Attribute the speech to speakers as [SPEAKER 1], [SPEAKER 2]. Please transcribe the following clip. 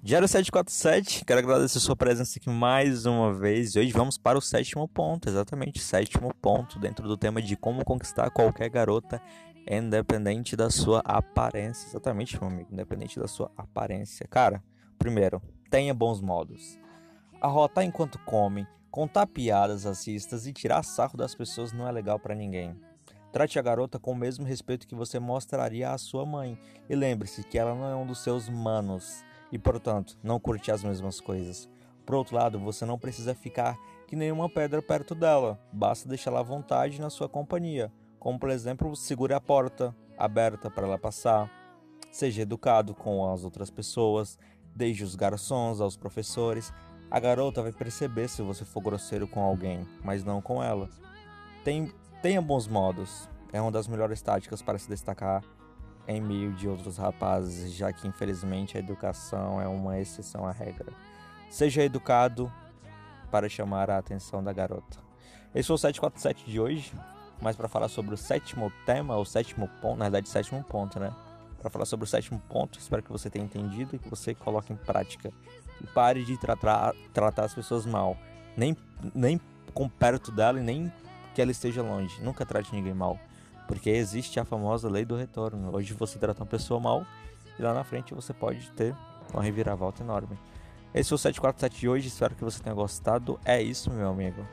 [SPEAKER 1] Diário 747, quero agradecer sua presença aqui mais uma vez. E hoje vamos para o sétimo ponto, exatamente, sétimo ponto, dentro do tema de como conquistar qualquer garota, independente da sua aparência. Exatamente, meu amigo, independente da sua aparência. Cara, primeiro, tenha bons modos. Arrotar enquanto come, contar piadas racistas e tirar sarro das pessoas não é legal para ninguém. Trate a garota com o mesmo respeito que você mostraria à sua mãe. E lembre-se que ela não é um dos seus manos e, portanto, não curte as mesmas coisas. Por outro lado, você não precisa ficar que nenhuma pedra perto dela, basta deixá-la à vontade na sua companhia, como por exemplo, segure a porta aberta para ela passar. Seja educado com as outras pessoas, desde os garçons aos professores. A garota vai perceber se você for grosseiro com alguém, mas não com ela. Tem, tenha bons modos, é uma das melhores táticas para se destacar em meio de outros rapazes, já que infelizmente a educação é uma exceção à regra. Seja educado para chamar a atenção da garota. Esse foi o 747 de hoje, mas para falar sobre o sétimo tema, o sétimo ponto, na verdade, sétimo ponto, né? Para falar sobre o sétimo ponto, espero que você tenha entendido e que você coloque em prática. E pare de tratar, tratar as pessoas mal. Nem, nem com perto dela e nem que ela esteja longe. Nunca trate ninguém mal. Porque existe a famosa lei do retorno. Hoje você trata uma pessoa mal e lá na frente você pode ter uma reviravolta enorme. Esse foi o 747 de hoje, espero que você tenha gostado. É isso, meu amigo.